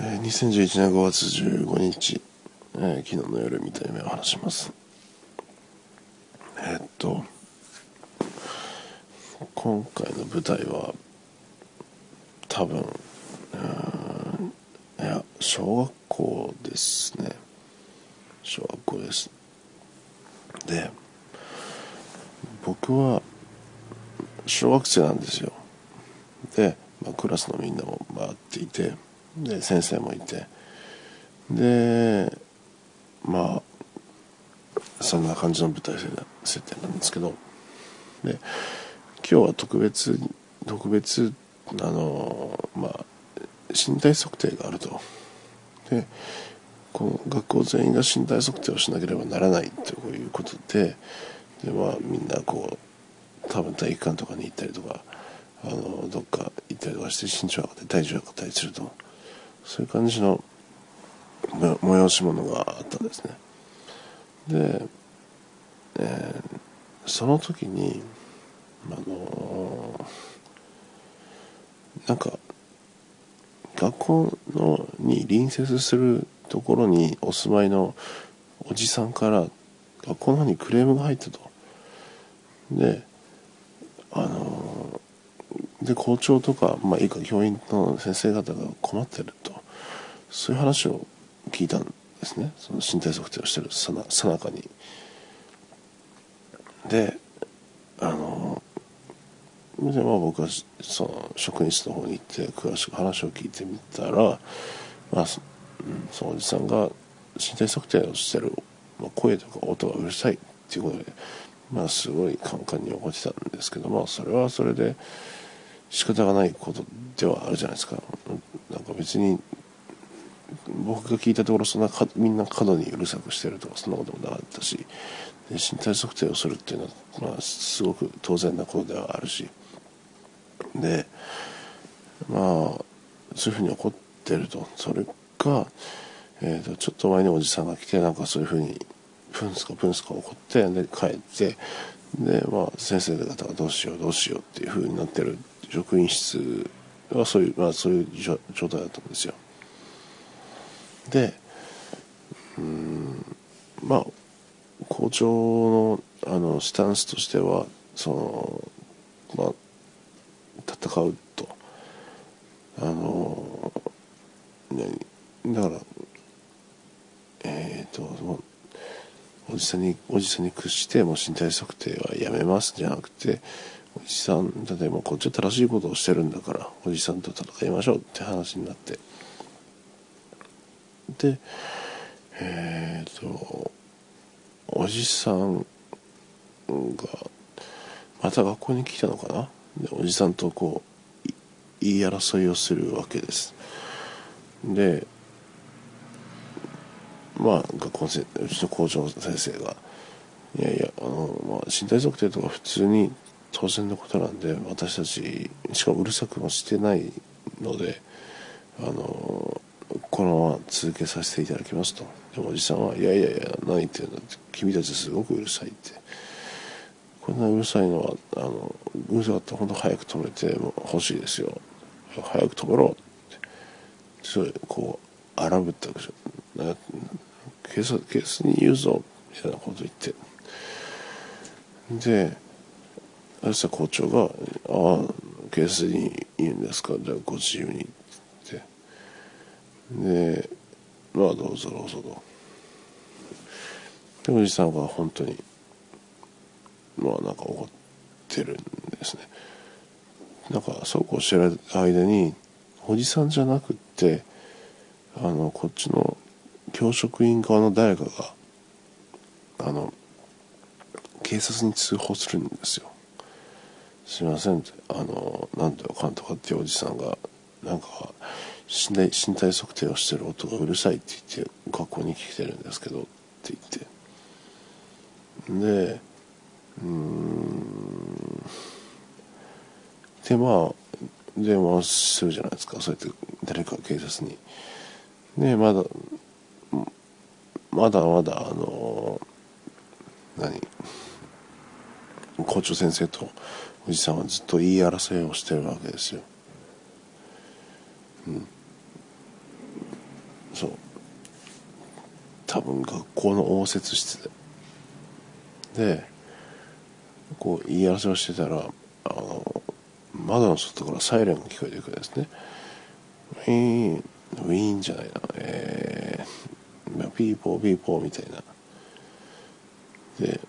えー、2011年5月15日、えー、昨日の夜見た夢を話します。えー、っと今回の舞台は多分いや小学校ですね。小学校です。で僕は小学生なんですよ。で、まあ、クラスのみんなも回っていてで先生もいて。でまあそんな感じの舞台設定なんですけど。で今日は特別特別あのまあ身体測定があると。でこの学校全員が身体測定をしなければならないということで。で、まあ、みんなこう多分体育館とかに行ったりとかあのどっか行ったりとかして身長上がって体重が上がったりすると。そういう感じの催し物があったんですね。で、えー、その時にあのー、なんか学校のに隣接するところにお住まいのおじさんから学校の方にクレームが入ったと。であので校長とか、まあ、いいか教員の先生方が困ってると。そういう話を聞いたんですねその身体測定をしてるさなさなかにであのでまあ僕はその職員室の方に行って詳しく話を聞いてみたら、まあ、そのおじさんが身体測定をしてる、まあ、声とか音がうるさいっていうことで、まあ、すごいカンカンに怒ってたんですけどまあそれはそれで仕方がないことではあるじゃないですか。なんか別に僕が聞いたところそんなかみんな過度にうるさくしてるとかそんなこともなかったし身体測定をするっていうのは、まあ、すごく当然なことではあるし。でまあそういうふうに怒ってると。それが、えーと、ちょっと前におじさんが来てなんかそういうふうにプンスかプンスか怒ってで帰ってでまあ先生方がどうしようどうしようっていうふうになってる職員室はそういうまあそういう状態だったんですよ。でうんまあ校長のあのスタンスとしてはそのまあ戦うと。あのだからえっ、ー、とおじさんにおじさんに屈してもう身体測定はやめますじゃなくておじさん例えばこっちは正しいことをしてるんだからおじさんと戦いましょうって話になって。でえっ、ー、とおじさんがまた学校に来たのかな？でおじさんとこう言い争いをするわけです。でまあ学校のうちの校長先生がいやいやあの、まあ、身体測定とか普通に当然のことなんで私たちしかもうるさくもしてないのであのこのまま続けさせていただきますと。でおじさんは「いやいやいや何言ってるんだ」って「君たちすごくうるさい」って。こんなうるさいのはあのうるさかったら本当早く止めてほしいですよ。早く止めろって。それこう荒ぶったわけですよ警察警察に言うぞ。みたいなこと言って。である校長が「ああ警察に言うんですか。じゃあご自由に」でまあどうぞどうぞと。でおじさんが本当にまあなんか怒ってるんですね。なんかそうこうしてる間におじさんじゃなくってあのこっちの教職員側の誰かがあの警察に通報するんですよ。すいませんってあのなんとかかんとかっていうおじさんがなんか身体身体測定をしてる音がうるさいって言って学校に来てるんですけどって言って。でうん。でまあ電話するじゃないですか。そうやって誰か警察に。でまだまだまだあの何？校長先生とおじさんはずっと言い争いをしてるわけですよ。うん、多分学校の応接室で。でこう言い争いをしてたらあの窓の外からサイレンが聞こえてくるんですね。ウィーンウィーンじゃないな。えー、ピーポーピーポーみたいな。で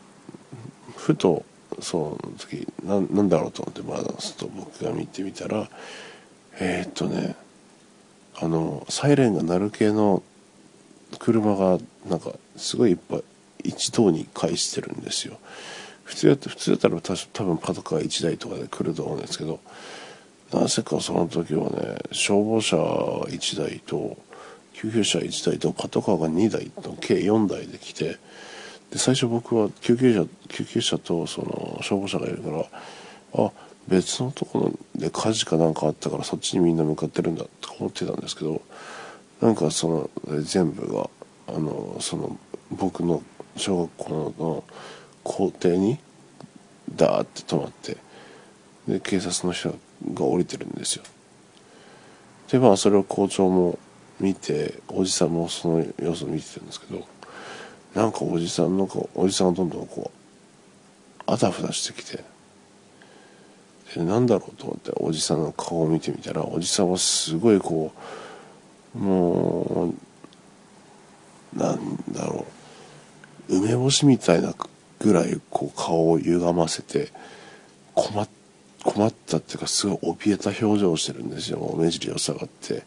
ふとその時ななんだろうと思って窓の外僕が見てみたらえー、っとねあのサイレンが鳴る系の車がなんかすごいいっぱい一堂に会してるんですよ。普通や普通だったら多分パトカー1台とかで来ると思うんですけどなぜかその時はね消防車1台と救急車1台とパトカーが2台と計4台で来てで最初僕は救急車救急車とその消防車がいるからあ別のところで火事かなんかあったからそっちにみんな向かってるんだと思ってたんですけどなんかその全部があのその僕の小学校の校庭にダーって止まってで警察の人が降りてるんですよ。でまあそれを校長も見ておじさんもその様子を見てるんですけどなんかおじさんのおじさんがどんどんこうあたふたしてきてでなんだろうと思っておじさんの顔を見てみたらおじさんはすごいこうもうなんだろう。梅干しみたいなぐらいこう顔を歪ませて困困ったっていうかすごい怯えた表情をしてるんですよ。目尻を下がって。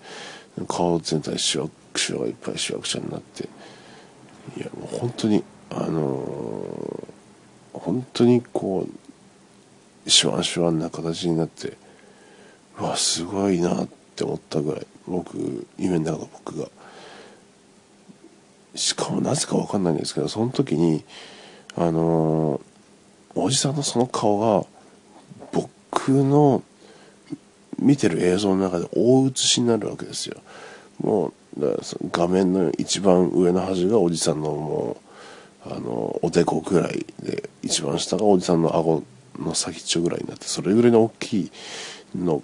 顔全体しわくしわがいっぱいしわくしゃになって。いやもう本当にあのー、本当にこうシュワンシュワンな形になってうわすごいなって思ったぐらい。僕夢の中の僕が。しかもなぜか分かんないんですけどその時にあのー、おじさんのその顔が僕の見てる映像の中で大写しになるわけですよ。もう画面の一番上の端がおじさんのもうあのおでこぐらいで一番下がおじさんの顎の先っちょぐらいになってそれぐらいの大きいの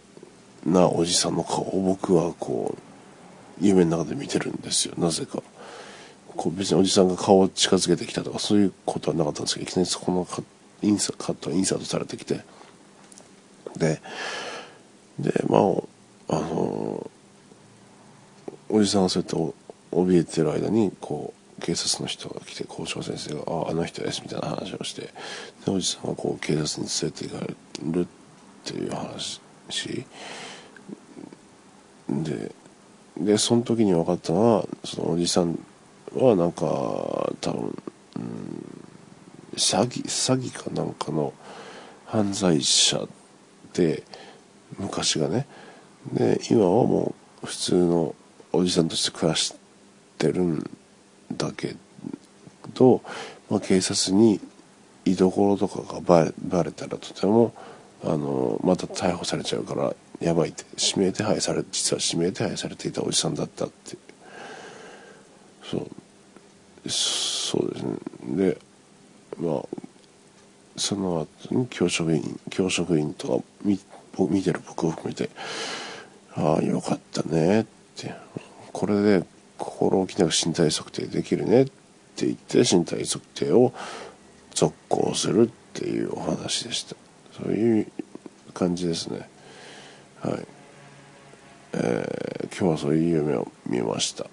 なおじさんの顔を僕はこう夢の中で見てるんですよ。なぜか。こう別におじさんが顔を近づけてきたとかそういうことはなかったんですけどいきなりそこのカインサカットインサートされてきて。ででまああのおじさんがそうやって怯えてる間にこう警察の人が来て校長先生が「あああの人です」みたいな話をしてでおじさんがこう警察に連れて行かれるっていう話。しででその時に分かったのはそのおじさんはなんか多分、うん、詐欺詐欺かなんかの犯罪者で昔がね。で今はもう普通のおじさんとして暮らしてるんだけど、まあ、警察に居所とかがバレバレたらとてもあのまた逮捕されちゃうからやばいって指名手配され実は指名手配されていたおじさんだったって。そう。そうですね。でまあその後に教職員教職員とか見見てる僕を含めてああよかったねって。これで心置きなく身体測定できるねって言って身体測定を続行するっていうお話でした。そういう感じですね。はい。えー、今日はそういう夢を見ました。